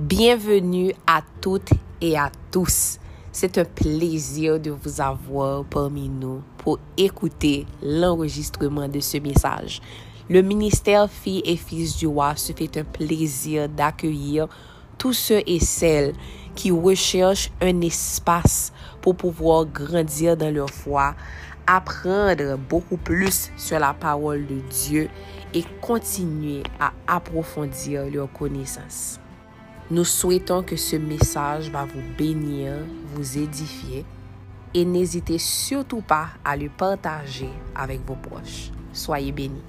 Bienvenue à toutes et à tous. C'est un plaisir de vous avoir parmi nous pour écouter l'enregistrement de ce message. Le ministère Filles et Fils du Roi se fait un plaisir d'accueillir tous ceux et celles qui recherchent un espace pour pouvoir grandir dans leur foi, apprendre beaucoup plus sur la parole de Dieu et continuer à approfondir leur connaissance. Nous souhaitons que ce message va vous bénir, vous édifier et n'hésitez surtout pas à le partager avec vos proches. Soyez bénis.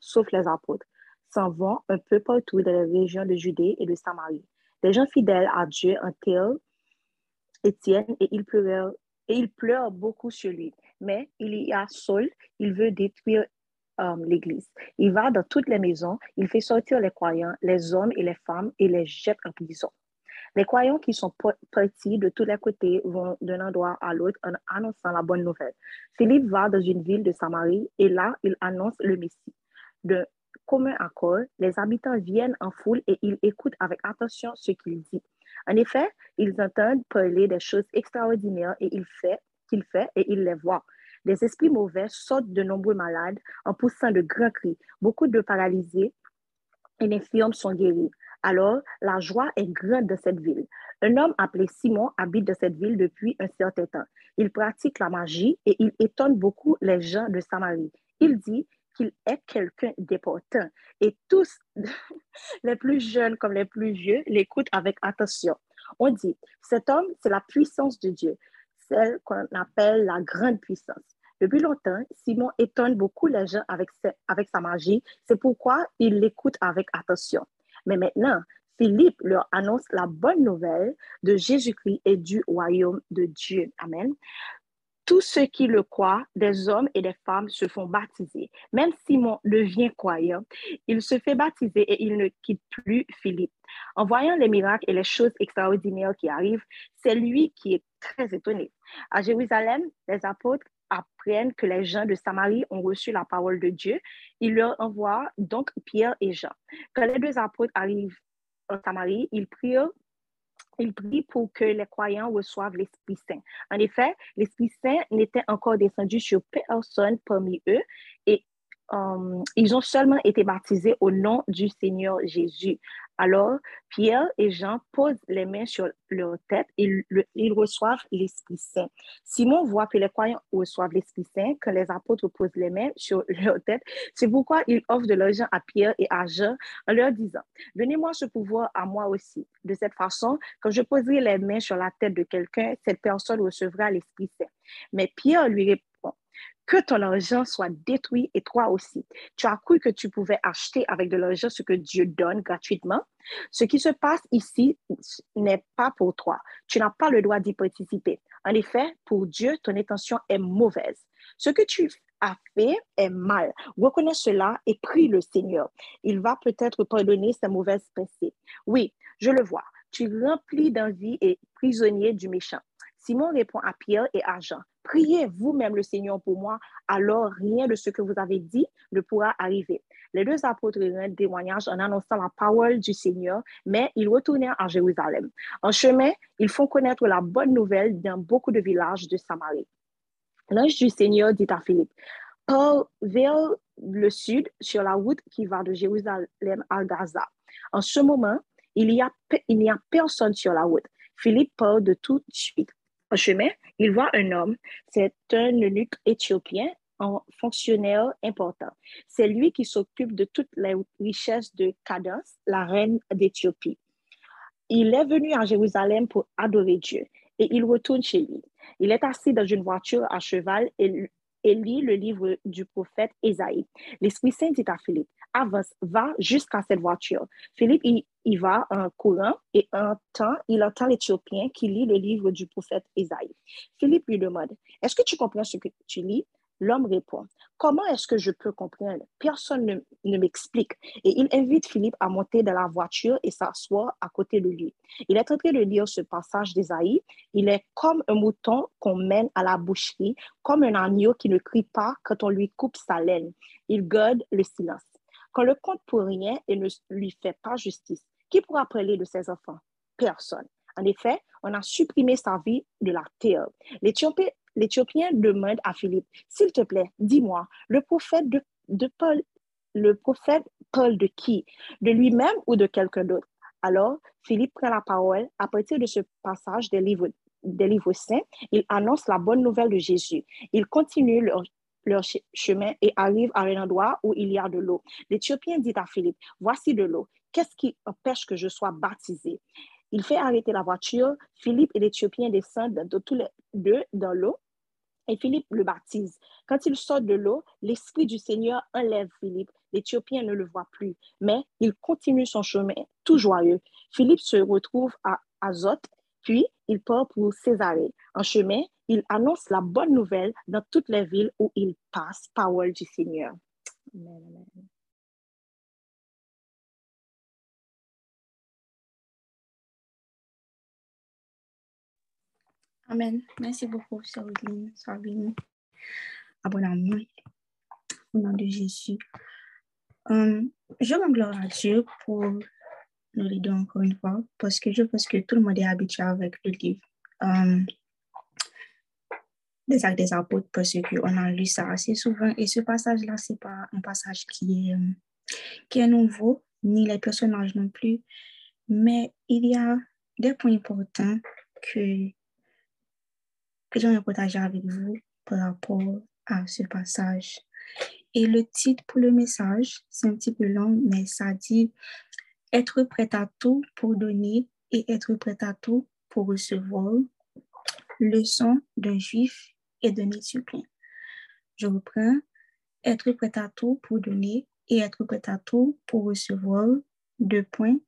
sauf les apôtres, s'en vont un peu partout dans les régions de Judée et de Samarie. Les gens fidèles à Dieu enterrent Étienne et il pleure et il pleure beaucoup sur lui. Mais il y a Saul, il veut détruire euh, l'Église. Il va dans toutes les maisons, il fait sortir les croyants, les hommes et les femmes, et les jette en prison. Les croyants qui sont partis de tous les côtés vont d'un endroit à l'autre en annonçant la bonne nouvelle. Philippe va dans une ville de Samarie et là, il annonce le Messie. De commun accord, les habitants viennent en foule et ils écoutent avec attention ce qu'il dit. En effet, ils entendent parler des choses extraordinaires et il fait qu'il fait et il les voit. Des esprits mauvais sortent de nombreux malades en poussant de grands cris. Beaucoup de paralysés et infirmes sont guéris. Alors, la joie est grande dans cette ville. Un homme appelé Simon habite dans cette ville depuis un certain temps. Il pratique la magie et il étonne beaucoup les gens de Samarie. Il dit qu'il est quelqu'un d'important et tous, les plus jeunes comme les plus vieux, l'écoutent avec attention. On dit, cet homme, c'est la puissance de Dieu qu'on appelle la grande puissance. Depuis longtemps, Simon étonne beaucoup les gens avec, avec sa magie. C'est pourquoi il l'écoute avec attention. Mais maintenant, Philippe leur annonce la bonne nouvelle de Jésus-Christ et du royaume de Dieu. Amen tous ceux qui le croient, des hommes et des femmes, se font baptiser. Même Simon devient croyant, il se fait baptiser et il ne quitte plus Philippe. En voyant les miracles et les choses extraordinaires qui arrivent, c'est lui qui est très étonné. À Jérusalem, les apôtres apprennent que les gens de Samarie ont reçu la parole de Dieu. Il leur envoie donc Pierre et Jean. Quand les deux apôtres arrivent en Samarie, ils prient il prie pour que les croyants reçoivent l'Esprit Saint. En effet, l'Esprit Saint n'était encore descendu sur personne parmi eux et euh, ils ont seulement été baptisés au nom du Seigneur Jésus. Alors, Pierre et Jean posent les mains sur leur tête et ils reçoivent l'Esprit Saint. Simon voit que les croyants reçoivent l'Esprit Saint quand les apôtres posent les mains sur leur tête. C'est pourquoi il offre de l'argent à Pierre et à Jean en leur disant, Donnez-moi ce pouvoir à moi aussi. De cette façon, quand je poserai les mains sur la tête de quelqu'un, cette personne recevra l'Esprit Saint. Mais Pierre lui répond, que ton argent soit détruit et toi aussi. Tu as cru que tu pouvais acheter avec de l'argent ce que Dieu donne gratuitement. Ce qui se passe ici n'est pas pour toi. Tu n'as pas le droit d'y participer. En effet, pour Dieu, ton intention est mauvaise. Ce que tu as fait est mal. Reconnais cela et prie le Seigneur. Il va peut-être pardonner ces mauvaises pensées. Oui, je le vois. Tu remplis d'envie et prisonnier du méchant. Simon répond à Pierre et à Jean, Priez vous-même le Seigneur pour moi, alors rien de ce que vous avez dit ne pourra arriver. Les deux apôtres rendent témoignage en annonçant la parole du Seigneur, mais ils retournèrent à Jérusalem. En chemin, ils font connaître la bonne nouvelle dans beaucoup de villages de Samarie. L'ange du Seigneur dit à Philippe, vers le sud sur la route qui va de Jérusalem à Gaza. En ce moment, il n'y a, a personne sur la route. Philippe parle de tout de suite. En chemin, il voit un homme, c'est un eunuque éthiopien, un fonctionnaire important. C'est lui qui s'occupe de toutes les richesses de Cadence, la reine d'Éthiopie. Il est venu à Jérusalem pour adorer Dieu et il retourne chez lui. Il est assis dans une voiture à cheval et, lit le livre du prophète Ésaïe. L'Esprit Saint dit à Philippe, avance, va jusqu'à cette voiture. Philippe il va en courant et un temps, il entend l'Éthiopien qui lit le livre du prophète Isaïe. Philippe lui demande, est-ce que tu comprends ce que tu lis? L'homme répond, comment est-ce que je peux comprendre? Personne ne, m'explique. Et il invite Philippe à monter dans la voiture et s'asseoir à côté de lui. Il est en train de lire ce passage d'Isaïe. Il est comme un mouton qu'on mène à la boucherie, comme un agneau qui ne crie pas quand on lui coupe sa laine. Il garde le silence. qu'on le compte pour rien et ne lui fait pas justice. Qui pourra parler de ses enfants? Personne. En effet, on a supprimé sa vie de la terre. L'Éthiopien demande à Philippe, s'il te plaît, dis-moi, le prophète de, Paul, le prophète Paul de qui? De lui-même ou de quelqu'un d'autre? Alors, Philippe prend la parole. À partir de ce passage des livres, des livres saints, il annonce la bonne nouvelle de Jésus. Il continue leur, leur chemin et arrive à un endroit où il y a de l'eau. L'Éthiopien dit à Philippe, voici de l'eau. Qu'est-ce qui empêche que je sois baptisé? Il fait arrêter la voiture. Philippe et l'Éthiopien descendent de tous les deux dans l'eau et Philippe le baptise. Quand il sort de l'eau, l'Esprit du Seigneur enlève Philippe. L'Éthiopien ne le voit plus, mais il continue son chemin tout joyeux. Philippe se retrouve à Azote, puis il part pour Césarée. En chemin, il annonce la bonne nouvelle dans toutes les villes où il passe, parole du Seigneur. Amen. Amen. Merci beaucoup, Sabine. Sabine. Abonnement. Au nom de Jésus. Um, je rends gloire à Dieu pour nous l'aider encore une fois, parce que je pense que tout le monde est habitué avec le livre um, des actes des apôtres, parce qu'on a lu ça assez souvent. Et ce passage-là, c'est pas un passage qui est, um, qui est nouveau, ni les personnages non plus, mais il y a des points importants que que j'aimerais partager avec vous par rapport à ce passage. Et le titre pour le message, c'est un petit peu long, mais ça dit être prêt à tout pour donner et être prêt à tout pour recevoir. Leçon d'un juif et d'un éthiopien. Je reprends. Être prêt à tout pour donner et être prêt à tout pour recevoir. Deux points.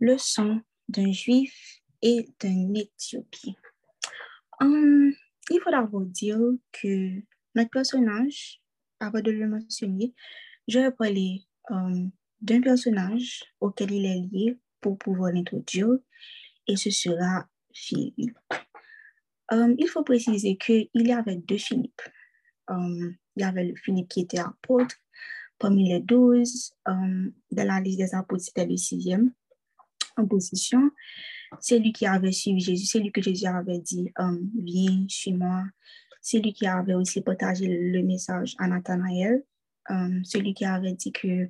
Leçon d'un juif et d'un éthiopien. Um, il faudra vous dire que notre personnage, avant de le mentionner, je vais parler um, d'un personnage auquel il est lié pour pouvoir l'introduire, et ce sera Philippe. Um, il faut préciser qu'il y avait deux Philippe. il y avait le Philippe qui était apôtre, parmi les douze, dans la liste des apôtres, c'était le sixième en position. C'est lui qui avait suivi Jésus, c'est lui que Jésus avait dit, um, viens, suis-moi. C'est lui qui avait aussi partagé le message à Nathanaël. Um, celui qui avait dit que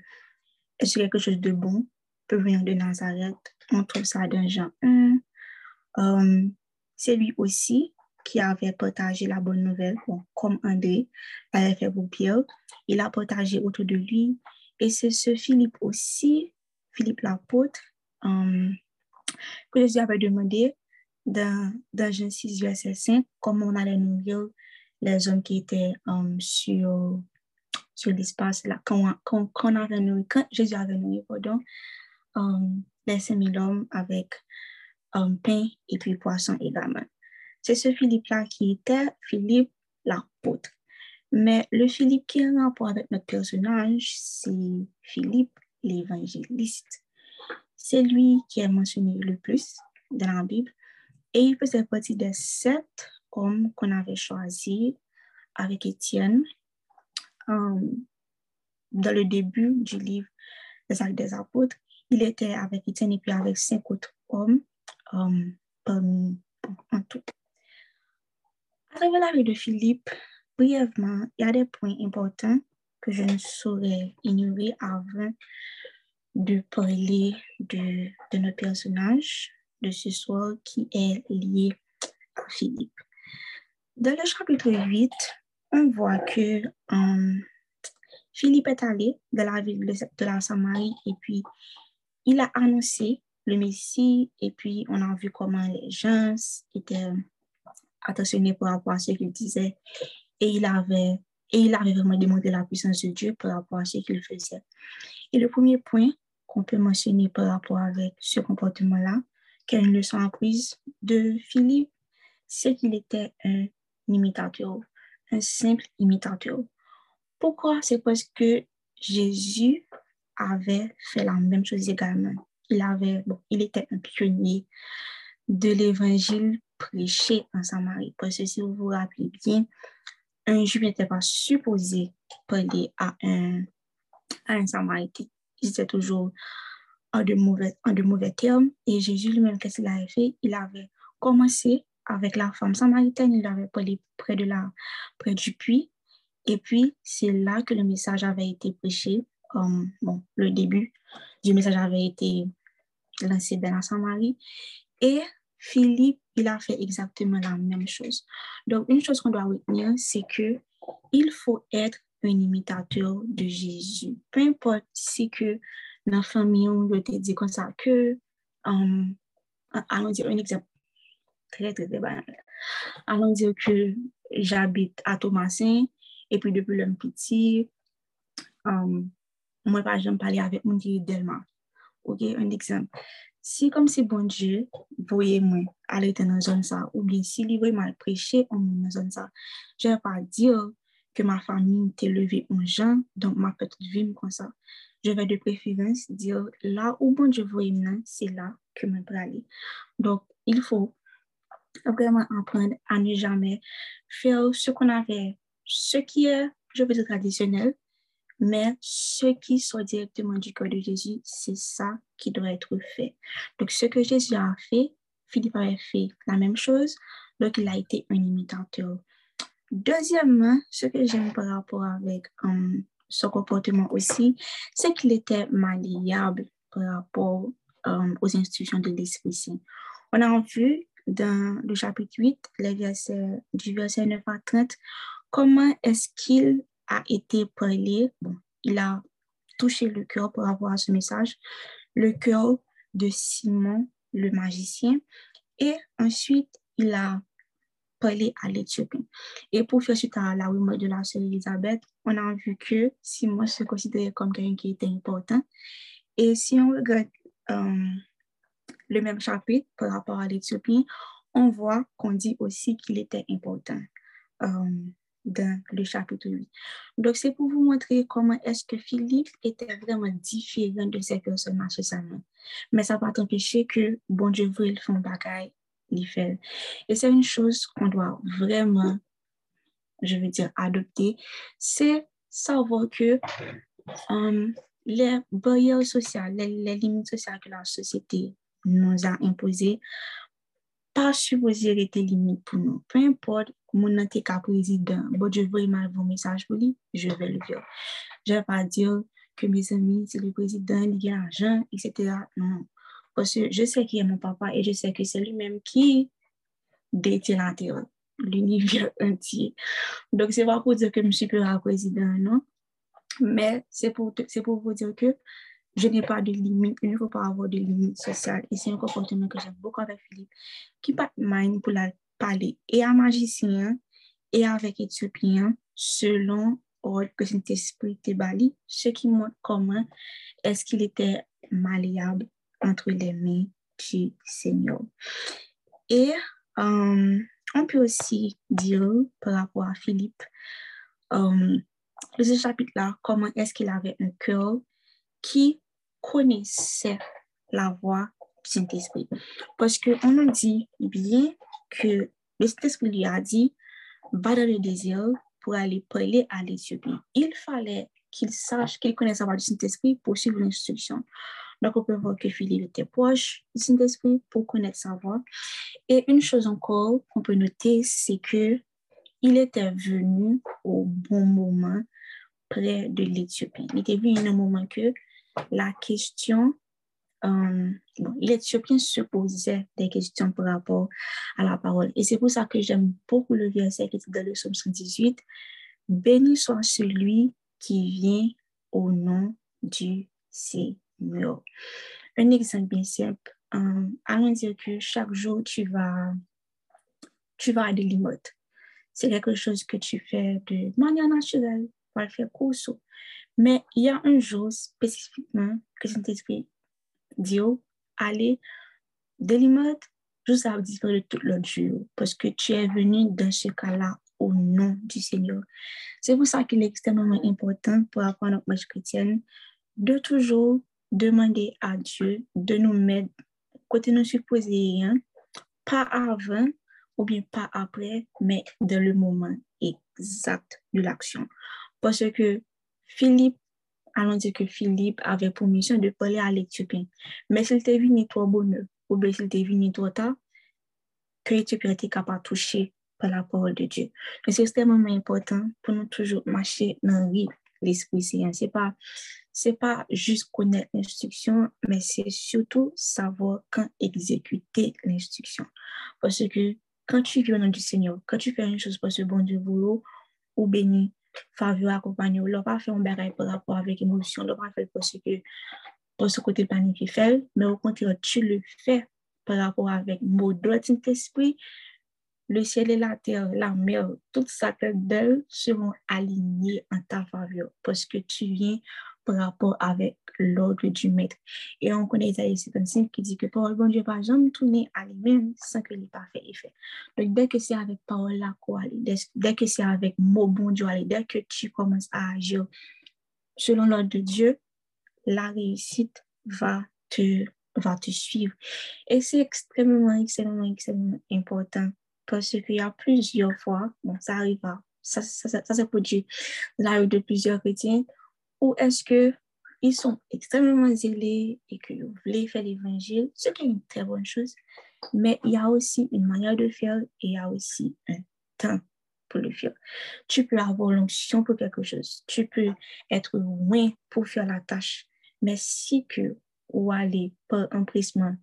est-ce quelque chose de bon peut venir de Nazareth? On trouve ça dans Jean 1. Um, c'est lui aussi qui avait partagé la bonne nouvelle, comme André avait fait pour Pierre. Il a partagé autour de lui. Et c'est ce Philippe aussi, Philippe l'apôtre, um, que Jésus avait demandé dans, dans Jean 6, verset 5, comment on allait nourrir les hommes qui étaient um, sur, sur l'espace, là, quand, quand, quand, quand Jésus avait nourri, pardon, um, les 5000 hommes avec um, pain et puis poisson également. C'est ce Philippe-là qui était Philippe l'apôtre. Mais le Philippe qui est en rapport avec notre personnage, c'est Philippe l'évangéliste. C'est lui qui est mentionné le plus dans la Bible et il faisait partie des sept hommes qu'on avait choisis avec Étienne um, dans le début du livre des Actes des Apôtres. Il était avec Étienne et puis avec cinq autres hommes um, en tout. À travers la vie de Philippe, brièvement, il y a des points importants que je ne saurais ignorer avant de parler de, de notre personnage de ce soir qui est lié à Philippe. Dans le chapitre 8, on voit que um, Philippe est allé dans la ville de, la Samarie et puis il a annoncé le Messie et puis on a vu comment les gens étaient attentionnés par rapport à ce qu'il disait et il avait et il avait vraiment démontré la puissance de Dieu par rapport à ce qu'il faisait. Et le premier point qu'on peut mentionner par rapport avec ce comportement-là, une leçon apprise de Philippe, c'est qu'il était un imitateur, un simple imitateur. Pourquoi? C'est parce que Jésus avait fait la même chose également. Il, avait, bon, il était un pionnier de l'évangile prêché en Samarie. Parce que si vous vous rappelez bien, un juif n'était pas supposé parler à un à un Samaritain. Ils étaient toujours en de mauvais, en de mauvais termes. Et Jésus lui-même, qu'est-ce qu'il avait fait? Il avait commencé avec la femme samaritaine, il avait parlé près, de la, près du puits. Et puis, c'est là que le message avait été prêché. Um, bon, le début du message avait été lancé dans la Samarie. Et Philippe, il a fait exactement la même chose. Donc, une chose qu'on doit retenir, c'est que il faut être un imitateur de Jésus. Peu importe si que dans la famille, on te dire comme ça que, um, allons dire un exemple très, très, très banal. Allons dire que j'habite à Thomasin et puis depuis le petit, um, moi, par exemple, parler avec mon qui Delma. Ok, un exemple. Si comme si bon Dieu, voyez moi aller dans une zone ça, ou bien si il veut mal prêcher en une zone ça, je ne vais pas dire que ma famille t'est levée en gens, donc ma petite vie comme ça. Je vais de préférence dire là où bon Dieu moi, c'est là que peux aller. Donc, il faut vraiment apprendre à ne jamais faire ce qu'on avait, ce qui est, je veux dire, traditionnel, mais ce qui sort directement du cœur de Jésus, c'est ça qui doit être fait. Donc, ce que Jésus a fait, Philippe avait fait la même chose, donc il a été un imitateur. Deuxièmement, ce que j'aime par rapport avec son comportement aussi, c'est qu'il était malléable par rapport um, aux institutions de l'Esprit Saint. On a vu dans le chapitre 8, les versets, du verset 9 à 30, comment est-ce qu'il a été parlé, il a touché le cœur rapport à ce message, le cœur de Simon, le magicien, et ensuite il a parlé à l'Éthiopie. Et pour faire suite à la rumeur de la sœur Elisabeth, on a vu que Simon se considérait comme quelqu'un qui était important. Et si on regarde euh, le même chapitre par rapport à l'Éthiopie, on voit qu'on dit aussi qu'il était important. Euh, dans le chapitre 8. Donc, c'est pour vous montrer comment est-ce que Philippe était vraiment différent de ces personnes socialement. Mais ça va t'empêcher que bon Dieu veut le fond bagaille, Et c'est une chose qu'on doit vraiment, je veux dire, adopter, c'est savoir que um, les barrières sociales, les, limites sociales que la société nous a imposées, pas supposé être limite pour nous. Peu importe mon te président, bon, je veux mal vos messages pour lui, je vais le faire. Je ne vais pas dire que mes amis, c'est le président, il a l'argent, etc. Non. Parce que je sais qui est mon papa et je sais que c'est lui-même qui détient la terre, l'univers entier. Donc, c'est pas pour dire que je suis plus président, non. Mais c'est pour, pour vous dire que je n'ai pas de limite, il ne faut pas avoir de limite sociale. Et c'est un comportement que j'aime beaucoup avec Philippe, qui pas de pour la parler et à magicien et avec éthiopien selon ordre que Saint-Esprit bali, ce qui montre comment est-ce qu'il était malléable entre les mains du Seigneur. Et euh, on peut aussi dire par rapport à Philippe, euh, ce chapitre-là, comment est-ce qu'il avait un cœur qui connaissait la voix du Saint-Esprit. Parce qu'on nous dit bien que le Saint-Esprit lui a dit, va dans le désert pour aller parler à l'Éthiopie. Il fallait qu'il sache, qu'il connaisse la voix du Saint-Esprit pour suivre l'instruction. Donc, on peut voir que Philippe était proche du Saint-Esprit pour connaître sa voix. Et une chose encore qu'on peut noter, c'est que il était venu au bon moment près de l'Éthiopie. Il était venu un moment que la question euh, bon, l'Éthiopien se posait des questions par rapport à la parole. Et c'est pour ça que j'aime beaucoup le verset qui est dans le psaume 118. Béni soit celui qui vient au nom du Seigneur. Un exemple bien simple. Euh, allons dire que chaque jour, tu vas, tu vas à des limotes. C'est quelque chose que tu fais de manière naturelle, tu vas le faire course. Mais il y a un jour spécifiquement que Saint-Esprit Dio, allez, délimite, je ça disparaître de tout l'autre jour parce que tu es venu dans ce cas-là au nom du Seigneur. C'est pour ça qu'il est extrêmement important pour apprendre notre marche chrétienne de toujours demander à Dieu de nous mettre côté nous supposés, hein, pas avant ou bien pas après, mais dans le moment exact de l'action. Parce que Philippe allons dire que Philippe avait pour mission de parler à l'Éthiopien. Mais s'il était venu trop bonheur, ou bien s'il était venu trop tard, que l'Éthiopien était capable de toucher par la parole de Dieu. C'est extrêmement important pour nous toujours marcher dans l'Esprit Saint. Ce n'est pas, juste connaître l'instruction, mais c'est surtout savoir quand exécuter l'instruction. Parce que quand tu vis au nom du Seigneur, quand tu fais une chose pour ce bon Dieu vous ou béni, faveur accompagné, ou pas fait un bagage par rapport avec l'émotion, l'on pas fait parce que pour ce côté planifié fait, mais au contraire, tu le fais par rapport avec mot de Saint-Esprit, le ciel et la terre, la mer, tout ça que d'elle seront alignés en ta faveur parce que tu viens par rapport avec l'ordre du maître. Et on connaît Isaïe 55 qui dit que parole bon Dieu pas jamais tourner à lui-même sans que l'ait pas fait effet. Donc dès que c'est avec parole là quoi dès, que c'est avec mot bon Dieu dès que tu commences à agir selon l'ordre de Dieu, la réussite va te va te suivre. Et c'est extrêmement, extrêmement, extrêmement important parce qu'il y a plusieurs fois, bon, ça arrive, ça, ça, ça, s'est produit la de plusieurs chrétiens, ou est-ce qu'ils sont extrêmement zélés et qu'ils voulaient faire l'évangile, ce qui est une très bonne chose, mais il y a aussi une manière de faire et il y a aussi un temps pour le faire. Tu peux avoir l'onction pour quelque chose, tu peux être loin pour faire la tâche, mais si que ou aller par empressement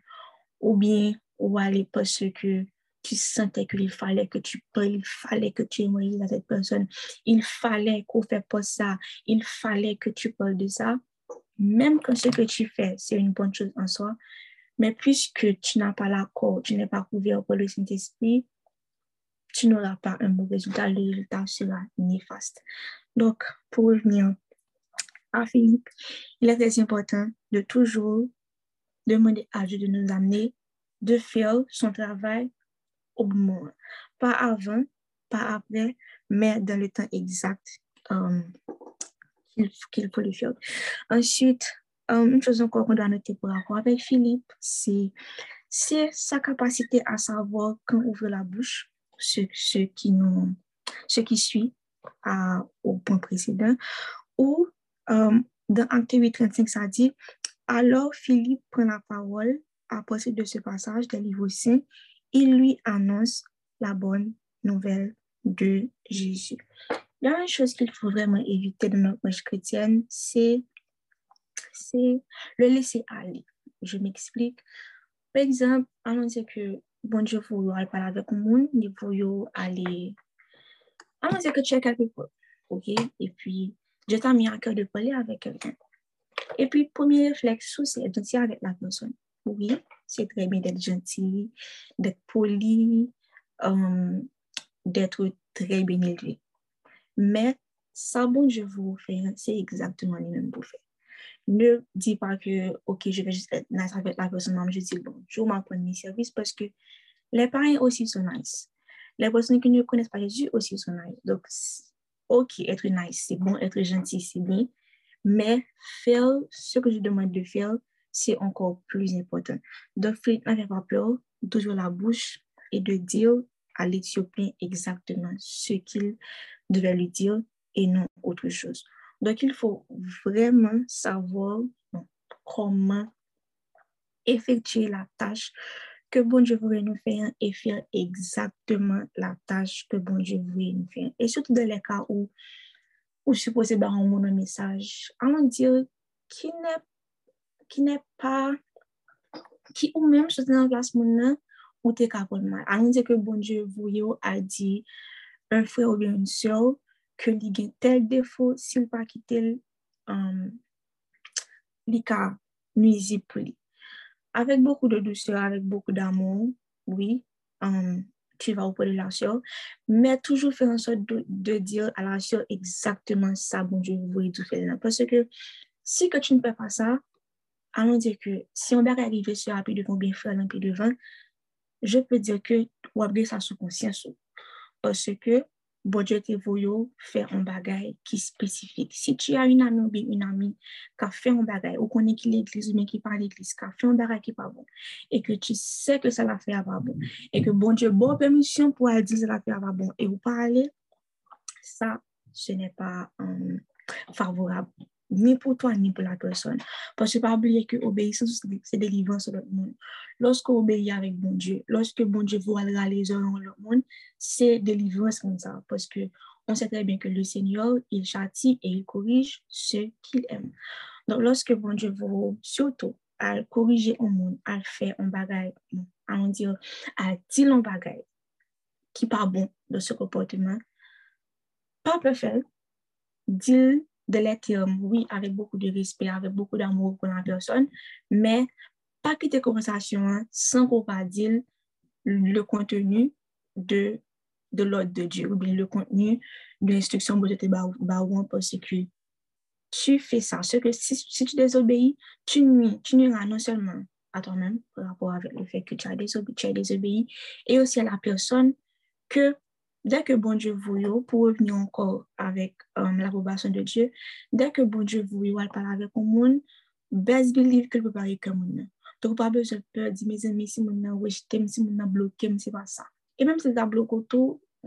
ou bien ou aller parce que tu sentais qu'il fallait que tu parles, il fallait que tu émoises à cette personne, il fallait qu'on fasse pas ça, il fallait que tu parles de ça, même quand ce que tu fais, c'est une bonne chose en soi, mais puisque tu n'as pas l'accord, tu n'es pas couvert par le Saint-Esprit, tu n'auras pas un bon résultat, le résultat sera néfaste. Donc, pour revenir à Philippe, il est très important de toujours demander à Dieu de nous amener, de faire son travail au moment. Pas avant, pas après, mais dans le temps exact euh, qu'il faut le faire. Ensuite, euh, une chose encore qu'on doit noter pour rapport avec Philippe, c'est sa capacité à savoir quand ouvrir la bouche, ce, qui, nous, ce qui suit au point précédent, ou euh, dans Acte 8, 35, ça dit Alors Philippe prend la parole à partir de ce passage des livres saints il lui annonce la bonne nouvelle de Jésus. Il y chose qu'il faut vraiment éviter dans notre marche chrétienne, c'est le laisser aller. Je m'explique. Par exemple, allons dire que bon Dieu vous aller parler avec le monde, il faut aller. Allons dire que tu es quelque part, ok? Et puis, Dieu t'a mis à cœur de parler avec quelqu'un. Et puis, premier réflexe, c'est de dire avec la personne. Oui, c'est très bien d'être gentil, d'être poli, euh, d'être très bien élevé. Mais ça, bon, je vous fais, c'est exactement le même pour faire. Ne dis pas que, OK, je vais juste être nice avec la personne, je dis, bon, je vais m'apprendre mes services parce que les parents aussi sont nice. Les personnes qui ne connaissent pas Jésus aussi sont nice. Donc, OK, être nice, c'est bon, être gentil, c'est bien, mais faire ce que je demande de faire, c'est encore plus important. N'avait pas peur d'ouvrir la bouche et de dire à l'Éthiopien exactement ce qu'il devait lui dire et non autre chose. Donc, il faut vraiment savoir comment effectuer la tâche que bon Dieu voulait nous faire et faire exactement la tâche que bon Dieu voulait nous faire. Et surtout dans les cas où, où supposé mon message, allons dire qui n'est ki ne pa, ki ou menm sote nan plas moun nan, ou te kapol man. Anon se ke bonje vou yo a di, un fwe ou bien un syo, ke li gen tel defo, sil pa ki tel um, li ka nuizi pou li. Avèk boku de dousyo, avèk boku d'amon, oui, um, tu va ou pou relasyon, mè toujou fè an sot de, de dir alasyon ekzaktman sa bonjou vou yi tou fè nan. Pwese ke si ke tu n'pe pa sa, allons dire que si on est arrivé sur un pied devant bien faire devant, je peux dire que on a ça sous conscience. Parce que bon Dieu te voulu faire un bagage qui spécifique. Si tu as une amie ou une amie qui a fait un bagage, ou est qui l'église ou bien qui parle l'église, qui a fait un bagage qui n'est pas bon, et que tu sais que ça l'a fait pas bon, et que bon Dieu bonne permission pour elle dire que ça l'a fait pas bon, et vous parler, ça, ce n'est pas um, favorable ni pour toi, ni pour la personne. Parce que pas oublier que obéissance, c'est délivrance sur le monde. Lorsque obéit avec bon Dieu, lorsque bon Dieu voit les heures dans le monde, c'est délivrance comme ça. Parce que on sait très bien que le Seigneur, il châtie et il corrige ceux qu'il aime. Donc, lorsque bon Dieu vous, surtout, à corriger un monde, à faire un bagage, à dire, à dire un bagage qui pas bon de ce comportement, pas peut faire, dire de les oui, avec beaucoup de respect, avec beaucoup d'amour pour la personne, mais pas quitter conversation hein, sans qu'on pas dire le contenu de, de l'ordre de Dieu ou bien le contenu de l'instruction que tu parce que tu fais ça. Ce que si, si, tu désobéis, tu nuis, tu nuiras non seulement à toi-même par rapport avec le fait que tu as désobéi, tu as désobéi et aussi à la personne que dès que bon Dieu vous pour revenir encore avec um, l'approbation de Dieu, dès que bon Dieu vous elle parle avec le monde, best believe que peut parler comme monde. Donc, pas besoin de peur, dire mes amis, si mon je t'aime, si mon bloqué, c'est pas ça. Et même si tu as bloqué tout,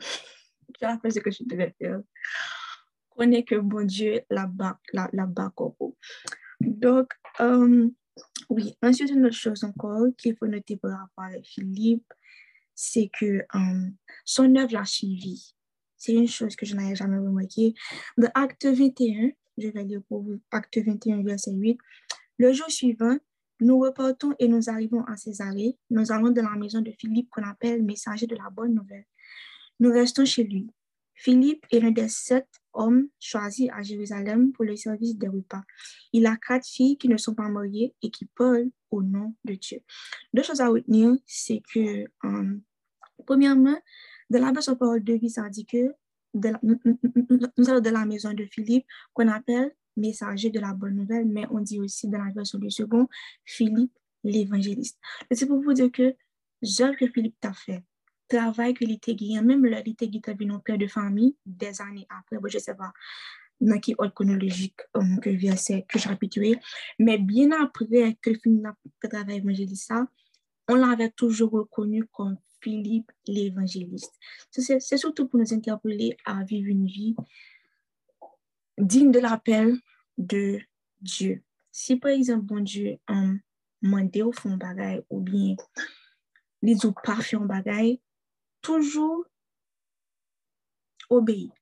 tu as fait ce que je devais faire. Connais que bon Dieu la bas, la, la Donc, um, oui, ensuite, une autre chose encore qu'il faut noter par rapport à Philippe, c'est que um, son œuvre l'a suivi. C'est une chose que je n'avais jamais remarqué. Dans Acte 21, je vais lire pour vous, Acte 21, verset 8. Le jour suivant, nous repartons et nous arrivons à Césarée. Nous allons dans la maison de Philippe qu'on appelle messager de la bonne nouvelle. Nous restons chez lui. Philippe est l'un des sept hommes choisis à Jérusalem pour le service des repas. Il a quatre filles qui ne sont pas mariées et qui parlent au nom de Dieu. Deux choses à retenir, c'est que, um, premièrement, dans la version parole de vie, ça dit que de nous allons de la maison de Philippe, qu'on appelle messager de la bonne nouvelle, mais on dit aussi dans la version du second, Philippe l'évangéliste. C'est pour vous dire que l'œuvre que Philippe t'a fait, travail que l'été gagné, même le l'été gagné un père de famille des années après, bon, je sais pas dans qui ordre chronologique um, que verset que je répétué, mais bien après que a travail évangéliste, on l'avait toujours reconnu comme Philippe l'évangéliste. C'est surtout pour nous interpeller à vivre une vie digne de l'appel de Dieu. Si par exemple, bon Dieu, um, mandé au fond bagaille ou bien les ou pas fait un bagaille, toujours obéir.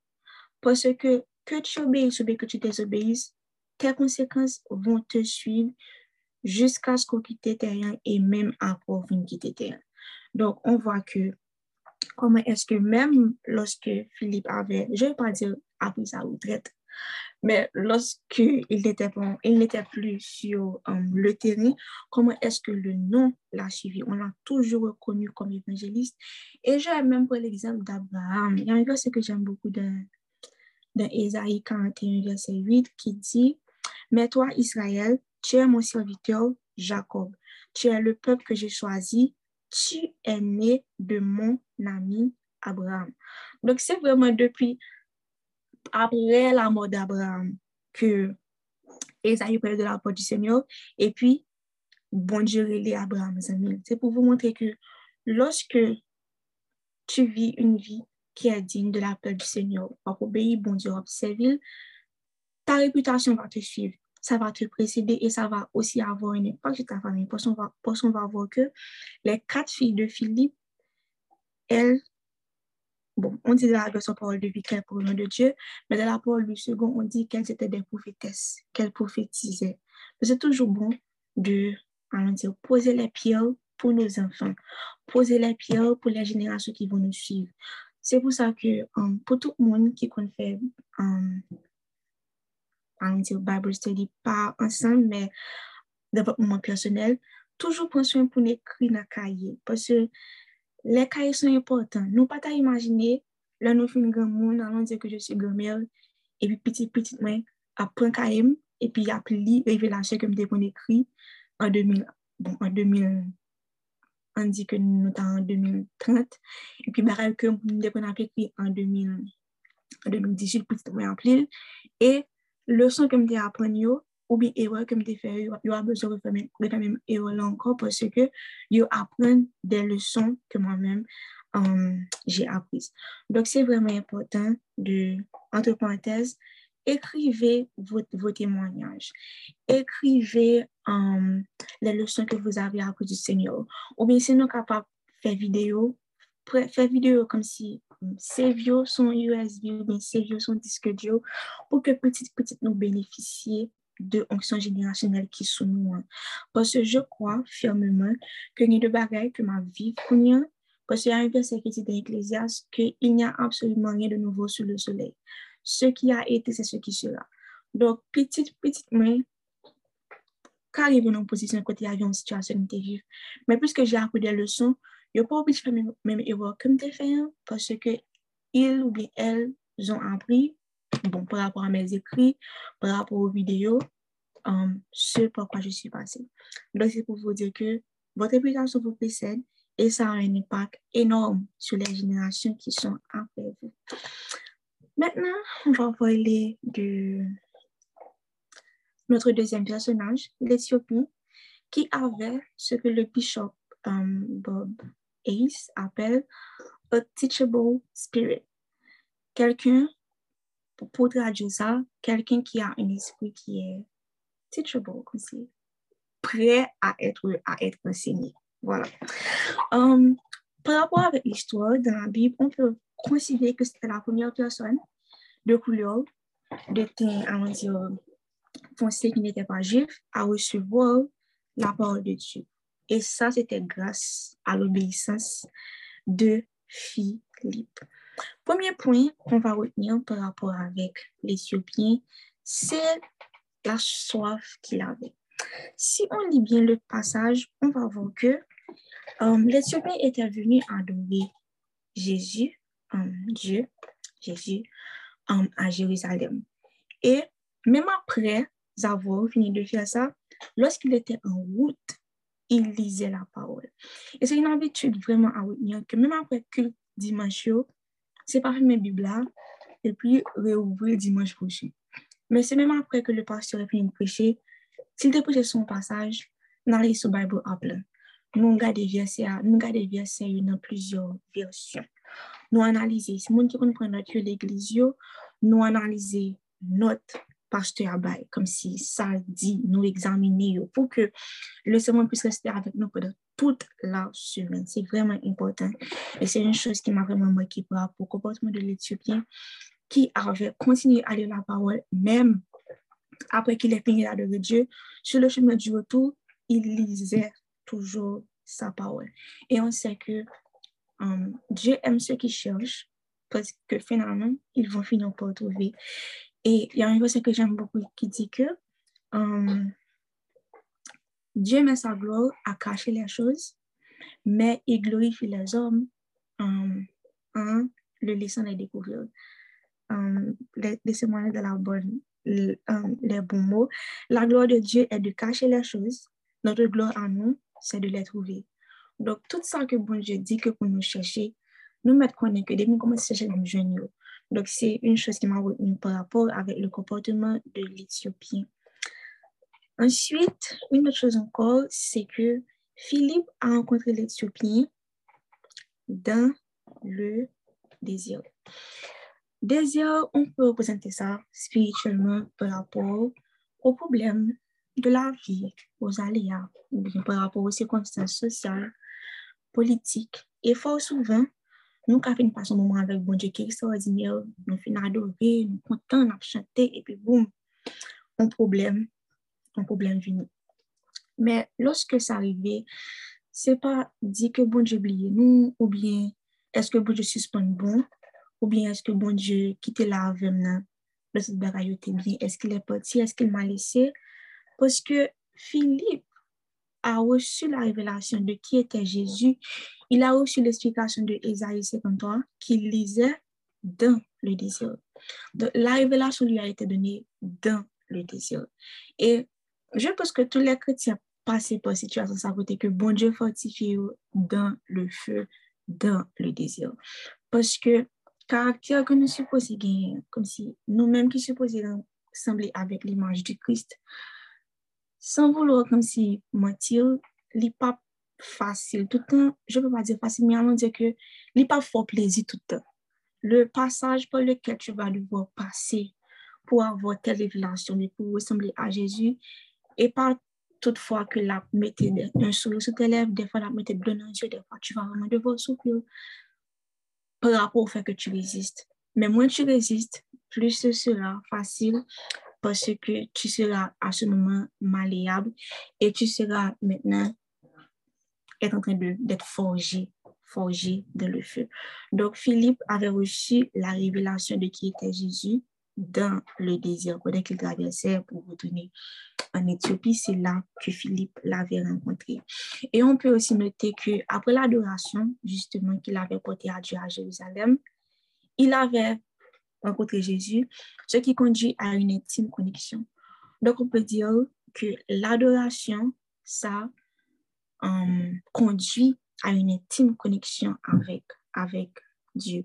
Parce que que tu obéisses ou que tu désobéisses, tes conséquences vont te suivre jusqu'à ce qu'on quitte terrain et même après qu'on quitte terrain. Donc, on voit que comment est-ce que même lorsque Philippe avait, je ne vais pas dire appris sa retraite, mais lorsqu'il n'était il n'était plus sur um, le terrain, comment est-ce que le nom l'a suivi? On l'a toujours reconnu comme évangéliste. Et j'ai même pour l'exemple d'Abraham. Il y a un verset que j'aime beaucoup dans, dans Ésaïe 41, verset 8, qui dit, Mais toi, Israël, tu es mon serviteur Jacob. Tu es le peuple que j'ai choisi. Tu es né de mon ami Abraham. Donc, c'est vraiment depuis après la mort d'Abraham que Esaïe parle de la porte du Seigneur et puis bon Dieu relève Abraham. C'est pour vous montrer que lorsque tu vis une vie qui est digne de l'appel du Seigneur, par obéir, bon Dieu, observer, ta réputation va te suivre, ça va te précéder et ça va aussi avoir un impact sur ta famille. Parce qu'on va, parce va voir que les quatre filles de Philippe, elles bon, on dit de la version parole de vie pour le nom de Dieu, mais dans la parole du second, on dit qu'elles étaient des prophétesses, qu'elles prophétisaient. C'est toujours bon de dire, poser les pierres pour nos enfants, poser les pierres pour les générations qui vont nous suivre. C'est pour ça que um, pour tout le monde qui compte faire um, dire Bible study, pas ensemble, mais développement personnel, toujours prendre soin pour écrire dans le cahier. Parce que les cahiers sont importants. Nous pas imaginer, là nous faisons grand monde, allons dire que je suis grand-mère, et puis petit, petit, moi, après cahier, et puis appeler révélation comme des points écrits en 2000, bon, en 2000, on dit que nous sommes en 2030, et puis pareil que avons écrit en 2000, en 2018, petit, moi, appeler, et leçon que je apprendre, ou bien erreur que je fais, il y a besoin de faire même erreur là encore parce que je apprends des leçons que moi-même um, j'ai apprises. Donc, c'est vraiment important de, entre parenthèses, écrivez vos, témoignages, écrivez um, les leçons que vous avez appris du Seigneur. Ou bien sinon capable de faire vidéo, faire vidéo comme si ces vieux sont USB ou bien ces vieux sont disque dur pour que petit petit nous bénéficier de onction générationnelle qui sont nous. Hein. Parce que je crois fermement que ni de bagaille que ma vie parce qu'il y a un verset qui dit dans l'Ecclésiaste qu'il n'y a absolument rien de nouveau sous le soleil. Ce qui a été, c'est ce qui sera. Donc, petite, petite main, qu'arrive dans une position côté avion une situation vivre. Mais puisque j'ai appris des leçons, je n'ai pas obligé de faire même, erreur comme tu fait, hein, parce que ils ou bien elles ont appris, bon, par rapport à mes écrits, par rapport aux vidéos, um, ce par quoi je suis passée. Donc, c'est pour vous dire que votre réputation vous précède et ça a un impact énorme sur les générations qui sont après vous. Maintenant, on va parler de notre deuxième personnage, l'Éthiopie, qui avait ce que le bishop um, Bob Ace appelle a teachable spirit. Quelqu'un, pour traduire ça, quelqu'un qui a un esprit qui est teachable, prêt à être, à être enseigné. Voilà. Um, par rapport avec l'histoire dans la Bible, on peut considérer que c'était la première personne de couleur, de teint, à dire, foncé qui n'était pas juif, à recevoir la parole de Dieu. Et ça, c'était grâce à l'obéissance de Philippe. Premier point qu'on va retenir par rapport avec l'Éthiopien, c'est la soif qu'il avait. Si on lit bien le passage, on va voir que um, l'Éthiopien était venu adorer Jésus, um, Dieu, Jésus, um, à Jérusalem. Et même après avoir fini de faire ça, lorsqu'il était en route, il lisait la parole. Et c'est une habitude vraiment à retenir que même après que dimanche, pas mes Bible et puis réouvrir dimanche prochain. Mais c'est même après que le pasteur a fini de prêcher, s'il dépêche son passage, on allait sur Bible plein. Nous regardons des versets, nous regardons des versets dans plusieurs versions. Nous analysons, si nous comprenons notre l'église, nous analysons notre pasteur comme si ça dit, nous examiner pour que le Seigneur puisse rester avec nous pendant toute la semaine. C'est vraiment important. Et c'est une chose qui m'a vraiment marqué par rapport au comportement de l'Éthiopien qui avait continué à lire la parole, même après qu'il ait fini de Dieu. Sur le chemin du retour, il lisait toujours sa parole. Et on sait que um, Dieu aime ceux qui cherchent parce que finalement, ils vont finir par trouver. Et il y a un verset que j'aime beaucoup qui dit que um, Dieu met sa gloire à cacher les choses, mais il glorifie les hommes en le laissant les découvrir. Um, Laissez-moi de la bonne, les bons mots. La gloire de Dieu est de cacher les choses. Notre gloire à nous, c'est de les trouver. Donc, tout ça que bon Dieu dit que pour nous chercher, nous mettre connaître que depuis nous à chercher nos jeunes, donc, c'est une chose qui m'a retenu par rapport avec le comportement de l'Éthiopien. Ensuite, une autre chose encore, c'est que Philippe a rencontré l'Éthiopien dans le désir. Désir, on peut représenter ça spirituellement par rapport aux problèmes de la vie, aux aléas, ou bien par rapport aux circonstances sociales, politiques. Et fort souvent, nous avons passé un moment avec bon Dieu qui est extraordinaire, nous finissons adorer, nous contents, nous chanter, et puis boum, un problème, un problème. Mais lorsque ça arrive, c'est pas dit que bon Dieu oublie nous, ou bien est-ce que bon Dieu suspend bon, ou bien est-ce que bon Dieu quitte la avec nous, le bien, est-ce qu'il est parti, est-ce qu'il m'a laissé? Parce que Philippe a reçu la révélation de qui était Jésus il a reçu l'explication de Ésaïe 53 qu'il lisait dans le désir. la révélation lui a été donnée dans le désir. Et je pense que tous les chrétiens passés par situation, ça dire que bon Dieu fortifie dans le feu, dans le désir. Parce que caractère que nous supposons gagner, comme si nous-mêmes qui supposons sembler avec l'image du Christ, sans vouloir comme si mentir, les papes facile tout le temps. Je ne peux pas dire facile, mais allons dire que n'est pas fort plaisir tout le temps. Le passage par lequel tu vas devoir passer pour avoir telle révélation, mais pour ressembler à Jésus. Et pas toutefois que la mettait un sourire sur tes lèvres, des fois la mettait de les yeux, des fois tu vas vraiment devoir souffrir par rapport au fait que tu résistes. Mais moins tu résistes, plus ce sera facile parce que tu seras à ce moment malléable et tu seras maintenant être en train d'être forgé, forgé dans le feu. Donc, Philippe avait reçu la révélation de qui était Jésus dans le désir. Dès qu'il traversait pour retourner en Éthiopie, c'est là que Philippe l'avait rencontré. Et on peut aussi noter que après l'adoration, justement, qu'il avait porté à Dieu à Jérusalem, il avait rencontré Jésus, ce qui conduit à une intime connexion. Donc, on peut dire que l'adoration, ça euh, conduit à une intime connexion avec, avec Dieu.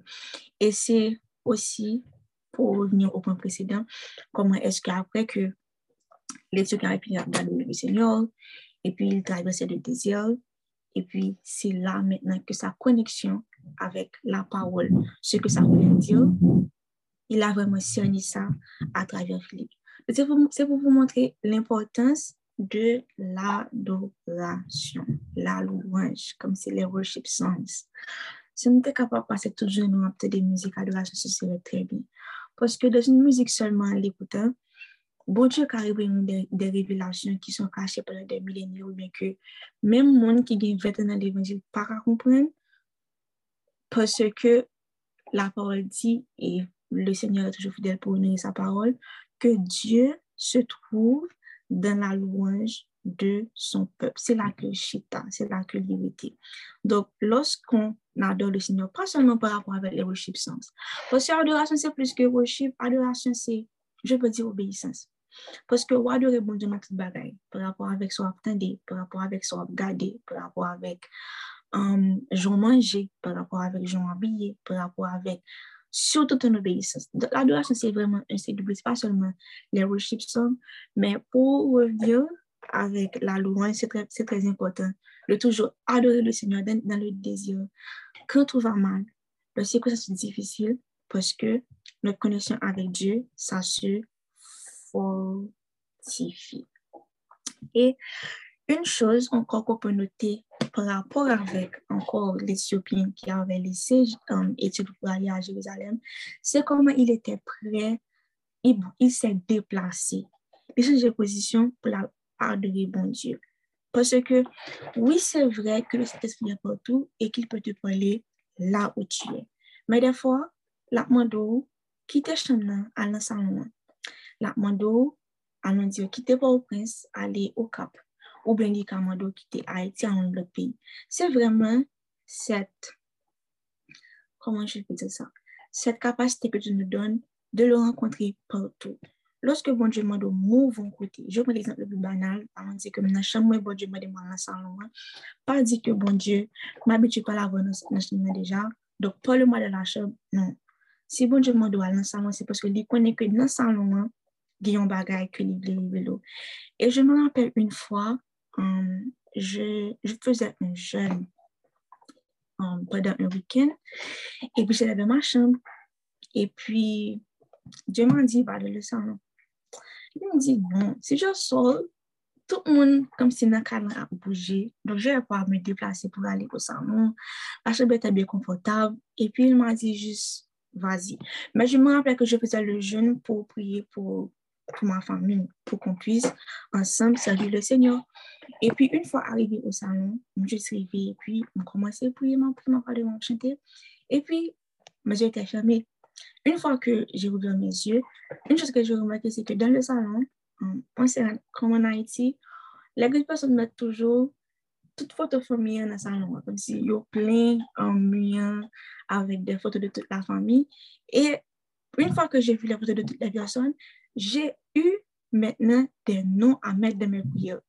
Et c'est aussi pour revenir au point précédent, comment est-ce qu'après que l'Éthiopien a pu adorer le Seigneur, et puis il traversait le désert, et puis c'est là maintenant que sa connexion avec la parole, ce que ça voulait dire, il a vraiment cerné ça à travers Philippe. C'est pour, vous montrer l'importance de l'adoration, la louange, comme c'est les worship songs. Si on était capable de passer toute journée à des musiques d'adoration, ce serait très bien. Parce que dans une musique seulement en l'écoutant, bon Dieu a des, des révélations qui sont cachées pendant des millénaires ou bien que même monde qui gagne 20 ans dans l'évangile pas à comprendre parce que la parole dit et le Seigneur est toujours fidèle pour honorer sa parole que Dieu se trouve dans la louange de son peuple. C'est là que chita, c'est là que l'unité. Donc, lorsqu'on adore le Seigneur, pas seulement par rapport avec les worship parce que l'adoration, c'est plus que worship, adoration, c'est, je peux dire, obéissance. Parce que on adorer bon Dieu dans toute bagaille, par rapport avec son attendé, par rapport avec son regardé, par rapport avec um, manger, par rapport avec Jean habillé, par rapport avec surtout en obéissance. L'adoration, c'est vraiment un c'est pas seulement les worship songs, mais pour revenir avec la louange, c'est très, très important de toujours adorer le Seigneur dans, le désir. Quand tout va mal, que ça c'est difficile parce que notre connexion avec Dieu, ça Et une chose encore qu'on peut noter par rapport avec encore l'Éthiopien qui avait laissé um, Éthiopie pour aller à Jérusalem, c'est comment il était prêt, il, il s'est déplacé. Il change de position pour la, adorer bon Dieu. Parce que oui, c'est vrai que le Saint-Esprit est partout et qu'il peut te parler là où tu es. Mais des fois, la mando quitte chemin à l'ensemble. La mando allons dire quitter pas au prince aller au cap ou bien dit mando quitter Haïti à un autre pays. C'est vraiment cette comment je peux dire ça? Cette capacité que tu nous donnes de le rencontrer partout. Lorsque bon Dieu m'a de move en côté, je prends l'exemple le plus banal, dit que bon Dieu m'a demandé dans le salon, pas dit que bon Dieu m'habitue pas la déjà, donc parle-moi de la chambre, non. Si bon Dieu de le c'est parce que que dans le salon, a vélo. Et je me rappelle une fois, um, je, je faisais un jeûne um, pendant un week-end, et puis j'allais dans ma chambre, et puis Dieu m'a dit, va dans le salon. Il me dit, bon, si je sors, tout le monde, comme si n'a qu'à bouger. Donc, je vais pas me déplacer pour aller au salon. La chambre était bien confortable. Et puis, il m'a dit juste, vas-y. Mais je me rappelle que je faisais le jeûne pour prier pour, pour ma famille, pour qu'on puisse ensemble servir le Seigneur. Et puis, une fois arrivé au salon, je suis et puis on commençait à prier, mon prière, mon chanter. Et puis, mes yeux étaient fermés. Une fois que j'ai ouvert mes yeux, une chose que j'ai remarqué, c'est que dans le salon, on sait comme en Haïti, les personnes mettent toujours toutes photos famille dans le salon, comme si y a plein en mien avec des photos de toute la famille. Et une fois que j'ai vu les photos de toutes les personnes, j'ai eu maintenant des noms à mettre dans mes prières.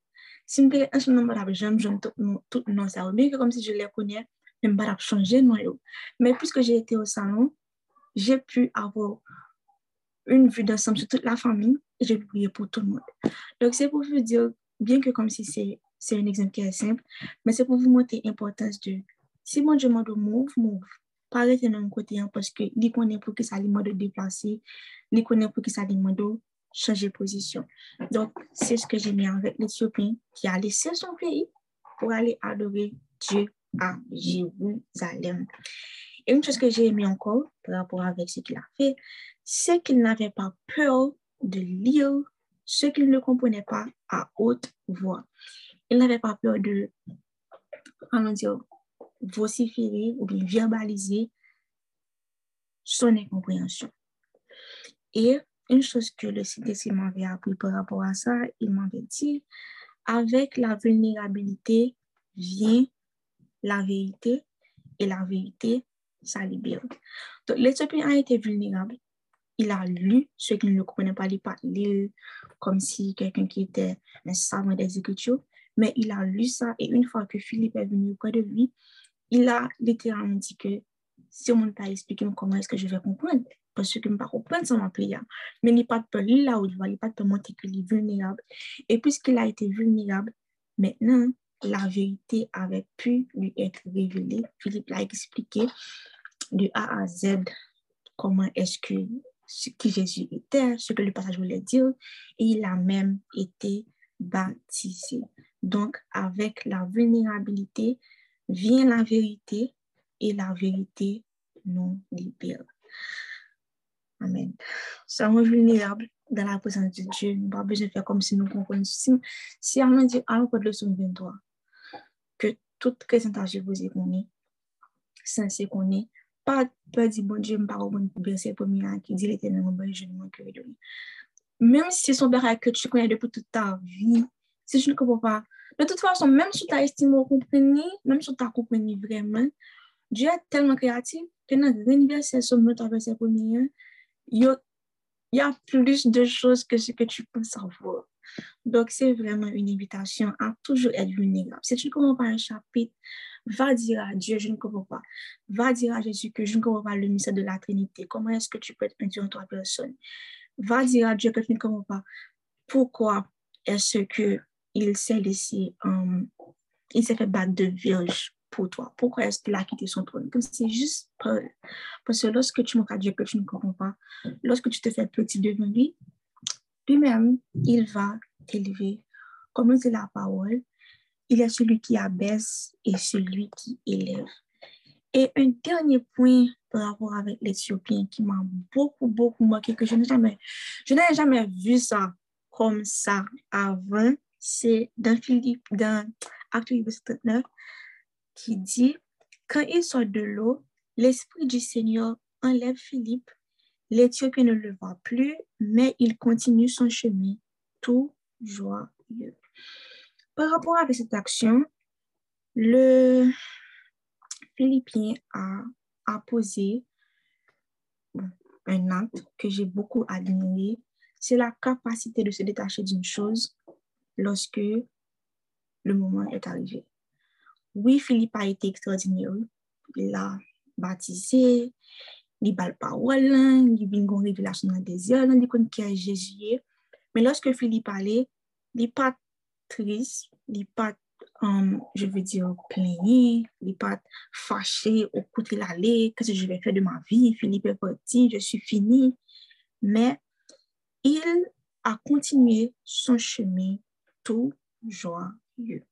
Si je un seul nom, j'aime, j'aime tout nom, ça bien comme si je les connais, je ne changer nom. Mais puisque j'ai été au salon, j'ai pu avoir une vue d'ensemble sur toute la famille et j'ai pu prier pour tout le monde. Donc, c'est pour vous dire, bien que comme si c'est un exemple qui est simple, mais c'est pour vous montrer l'importance de si mon Dieu m'a move, move. Pa rete nan kote yon, paske li konen pou ki sa li mwado deplase, li konen pou ki sa li mwado chanje posisyon. Donk, se ske jemi anvek l'Ethiopien, ki a lese son peyi, pou ale adore Diyo a Jérusalem. Et une chose que j'ai aimé encore par rapport avec ce qu'il a fait, c'est qu'il n'avait pas peur de lire ce qu'il ne comprenait pas à haute voix. Il n'avait pas peur de, comment dire, vociférer ou bien verbaliser son incompréhension. Et une chose que le CDC m'avait appris par rapport à ça, il m'avait dit, avec la vulnérabilité vient la vérité et la vérité, ça libère. Donc, l'Éthiopien a été vulnérable. Il a lu ce qu'il ne comprenait pas, il pas lu comme si quelqu'un qui était un savant des mais il a lu ça et une fois que Philippe est venu auprès de lui, il a littéralement dit que si on t'a expliqué comment est-ce que je vais comprendre, parce que je ne peux pas comprendre sans prière. Mais il a pas de peur, là où il va, il a pas de peur montrer qu'il est vulnérable. Et puisqu'il a été vulnérable, maintenant, la vérité avait pu lui être révélée. Philippe l'a expliqué de A à Z comment est-ce que ce qui Jésus était, ce que le passage voulait dire, et il a même été baptisé. Donc, avec la vulnérabilité vient la vérité et la vérité nous libère. Amen. Sommes vulnérables dans la présence de Dieu. Nous pas besoin de faire comme si nous comprenions. Si, si on dit, à l'encontre de leçon 23, que toute présentation vous est connue, censé qu'on est, pas, pas dire, bon Dieu, je ne pas bon verset premier qui dit l'éternel, mon bon, je ne manquerai de lui. Même si c'est son barrage que tu connais depuis toute ta vie, si je ne comprends pas, de toute façon, même si tu as estimé comprendre, même si tu as compris vraiment, Dieu est tellement créatif que dans l'université, sur notre verset il y a plus de choses que ce que tu peux savoir. Donc, c'est vraiment une invitation à toujours être vulnérable. Si tu ne comprends pas un chapitre, va dire à Dieu, je ne comprends pas. Va dire à Jésus que je ne comprends pas le mystère de la Trinité. Comment est-ce que tu peux être un Dieu en trois personnes? Va dire à Dieu que tu ne comprends pas. Pourquoi est-ce que il s'est laissé, um, il s'est fait battre de vierge pour toi. Pourquoi est-ce qu'il a quitté son trône? Comme c'est juste Parce que lorsque tu montres à Dieu que tu ne comprends pas, lorsque tu te fais petit devant lui, lui-même, il va t'élever. Comme dit la parole, il est celui qui abaisse et celui qui élève. Et un dernier point par rapport avec l'Éthiopien qui m'a beaucoup, beaucoup marqué, que je n'ai jamais, je n'ai jamais vu ça comme ça avant, c'est dans Philippe, dans Acte 39, qui dit, quand il sort de l'eau, l'Esprit du Seigneur enlève Philippe. L'Éthiopien ne le voit plus, mais il continue son chemin, tout joyeux. Par rapport à cette action, le Philippien a, a posé un acte que j'ai beaucoup admiré, c'est la capacité de se détacher d'une chose lorsque le moment est arrivé. Oui, Philippe a été extraordinaire. Il a baptisé, il a parole, il a une révélation dans des yeux, il a qui est Jésus. Mais lorsque Philippe allait, il n'est pas triste, il n'est pas, um, je veux dire, plaigné, il n'est pas fâché au côté de l'aller, qu'est-ce que je vais faire de ma vie, Philippe est parti, je suis fini. Mais il a continué son chemin joyeux.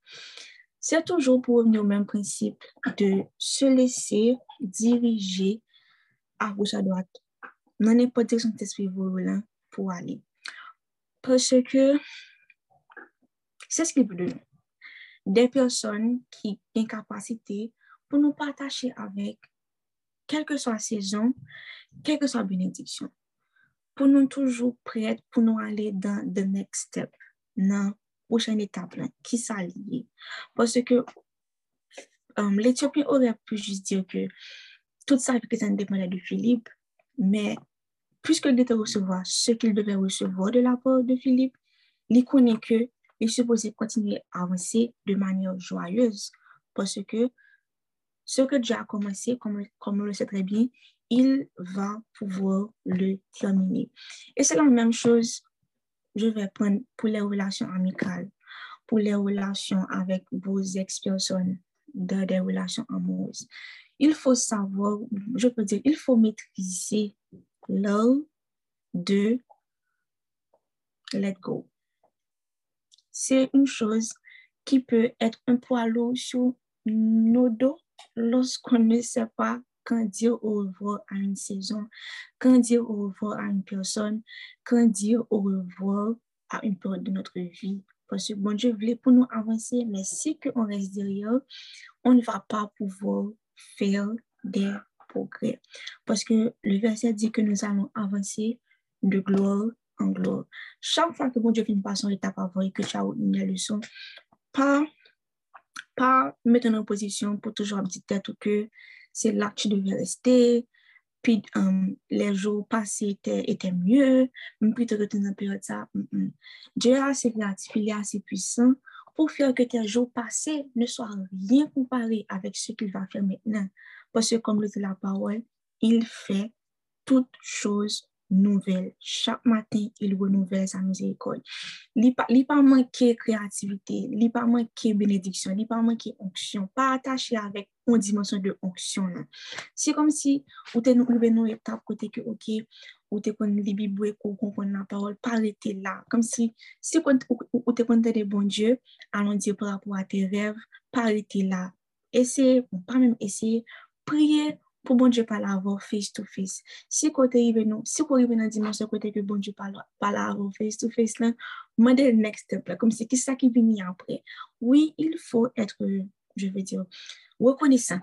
C'est toujours pour revenir au même principe de se laisser diriger à gauche à droite. Non pas direction esprit volant pour aller. Parce que c'est ce qu'il veut. Des personnes qui ont une capacité pour nous partager avec, quelle que soit la saison, quelle que soit la bénédiction, pour nous toujours prêts pour nous aller dans the next step. Non, prochaine étape qui s'allie. Parce que um, l'Éthiopien aurait pu juste dire que toute sa vie dépendait de Philippe, mais puisqu'il devait recevoir ce qu'il devait recevoir de la part de Philippe, il connaît que il supposait continuer à avancer de manière joyeuse parce que ce que Dieu a commencé, comme, comme on le sait très bien, il va pouvoir le terminer. Et c'est la même chose je vais prendre pour les relations amicales, pour les relations avec vos ex-personnes, dans des relations amoureuses. il faut savoir, je peux dire, il faut maîtriser l'art de let go. C'est une chose qui peut être un poids sur nos dos lorsqu'on ne sait pas quand dire au revoir à une saison, quand dire au revoir à une personne, quand dire au revoir à une période de notre vie. Parce que bon Dieu voulait pour nous avancer, mais si on reste derrière, on ne va pas pouvoir faire des progrès. Parce que le verset dit que nous allons avancer de gloire en gloire. Chaque fois que bon Dieu finit par son étape avant et que tu as une leçon, pas, pas mettre en position pour toujours dire tête que c'est là que tu devais rester, puis um, les jours passés étaient, mieux, plutôt que tu dans période ça. Dieu est assez créatif, il est assez puissant pour faire que tes jours passés ne soient rien comparés avec ce qu'il va faire maintenant. Parce que comme le dit la parole, il fait toutes choses nouvelles. Chaque matin, il renouvelle sa miséricorde. Créativité, il n'y pas manquer bénédiction, il n'y pas manquer onction. Pas attaché avec une dimension de onction. C'est comme si vous êtes nous une étape côté que, ok, ou te kon li bibwe kou kon kon la parole, pas rete là. Comme si, si ou te kon de bon Dieu, allons dire par rapport à tes rêves, pas rete là. Essayez, pas même essayer, prier pour bon Dieu parler avoir face to face. Si côté arrive non, si vous arrivez dans dimension côté que bon avoir face to face là, le next step là, comme c'est qui ça qui vient après. Oui, il faut être, je veux dire, reconnaissant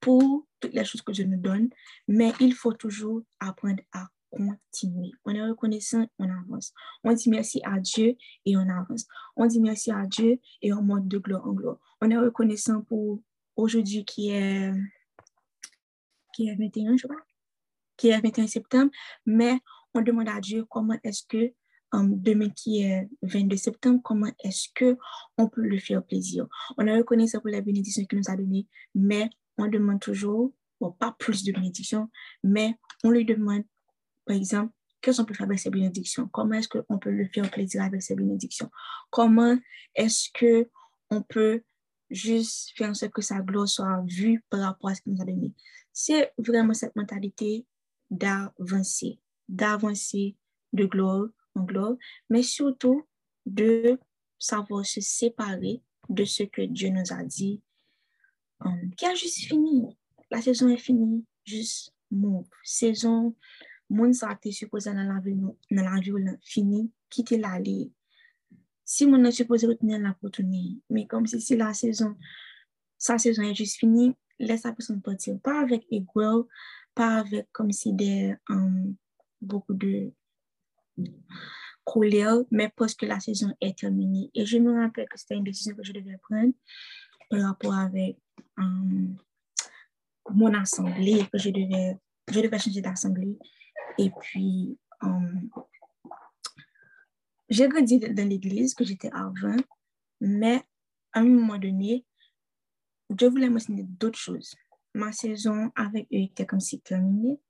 pour toutes les choses que Dieu nous donne, mais il faut toujours apprendre à continuer. On est reconnaissant, on avance. On dit merci à Dieu et on avance. On dit merci à Dieu et on monte de gloire en gloire. On est reconnaissant pour aujourd'hui qui est qui est 21, je crois, qui est 21 septembre, mais on demande à Dieu comment est-ce que um, demain qui est 22 septembre, comment est-ce que on peut le faire plaisir. On est reconnaissant pour la bénédiction qu'il nous a donnée, mais on demande toujours, bon, pas plus de bénédiction, mais on lui demande, par exemple, qu'est-ce qu'on peut faire avec ces bénédictions? Comment est-ce qu'on peut le faire plaisir avec ces bénédictions? Comment est-ce qu'on peut juste faire en sorte que sa gloire soit vue par rapport à ce qu'il nous a donné? C'est vraiment cette mentalité d'avancer, d'avancer de gloire en gloire, mais surtout de savoir se séparer de ce que Dieu nous a dit, um, qui a juste fini. La saison est finie, juste move. Saison, moun sa te supposé dans la vie, dans la vie fini, quitter l'aller. Si moun est supposé retenir la pour mais comme si, si la saison, sa saison est juste finie, laisse la personne partir. Pas avec ego, pas avec comme si des, um, beaucoup de colère, mais parce que la saison est terminée. Et je me rappelle que c'était une décision que je devais prendre par rapport avec um, mon assemblée, que je devais, je devais changer d'assemblée. Et puis, um, j'ai grandi dans l'église que j'étais avant, mais à un moment donné, je voulais mentionner d'autres choses. Ma saison avec eux était comme si terminée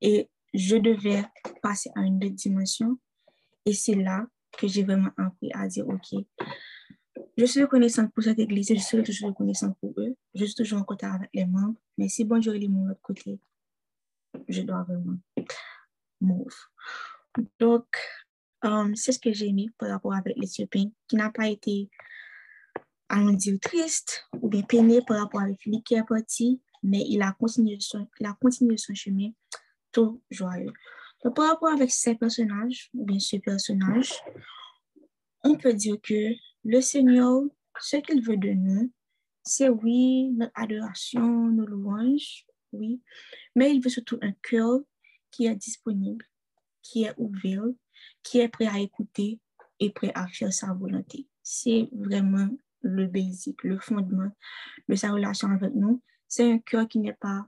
et je devais passer à une autre dimension. Et c'est là que j'ai vraiment appris à dire, OK, je suis reconnaissante pour cette église, je suis toujours reconnaissante pour eux, je suis toujours en contact avec les membres, mais si bon Dieu est mon autre côté, je dois vraiment move. Donc, um, c'est ce que j'ai mis par rapport avec l'Éthiopien, qui n'a pas été allons dire, triste ou bien peiné par rapport avec Philippe qui est parti, mais il a continué son, il a continué son chemin tout joyeux. Par rapport avec ces personnages, ou bien ce personnage, on peut dire que le Seigneur, ce qu'il veut de nous, c'est oui, notre adoration, nos louanges, oui, mais il veut surtout un cœur qui est disponible, qui est ouvert, qui est prêt à écouter et prêt à faire sa volonté. C'est vraiment le basic, le fondement de sa relation avec nous. C'est un cœur qui n'est pas,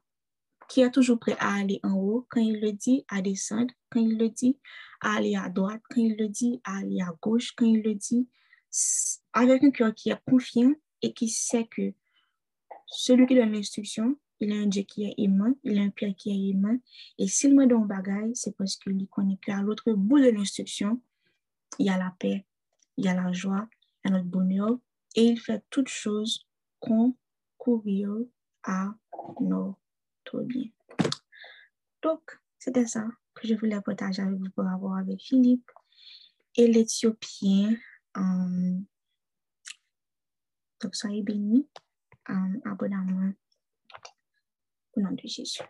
qui est toujours prêt à aller en haut quand il le dit, à descendre quand il le dit, à aller à droite quand il le dit, à aller à gauche quand il le dit, avec un cœur qui est confiant et qui sait que celui qui donne l'instruction, il a un Dieu qui est aimant, il a un Père qui est aimant. Et s'il me donne un bagage, c'est parce qu'il connaît qu'à l'autre bout de l'instruction, il y a la paix, il y a la joie, il y a notre bonheur. Et il fait toutes choses concourir à notre bien. Donc, c'était ça que je voulais partager avec vous pour avoir avec Philippe. Et l'Éthiopien, euh, donc soyez bénis euh, um, abondamment 不能退信息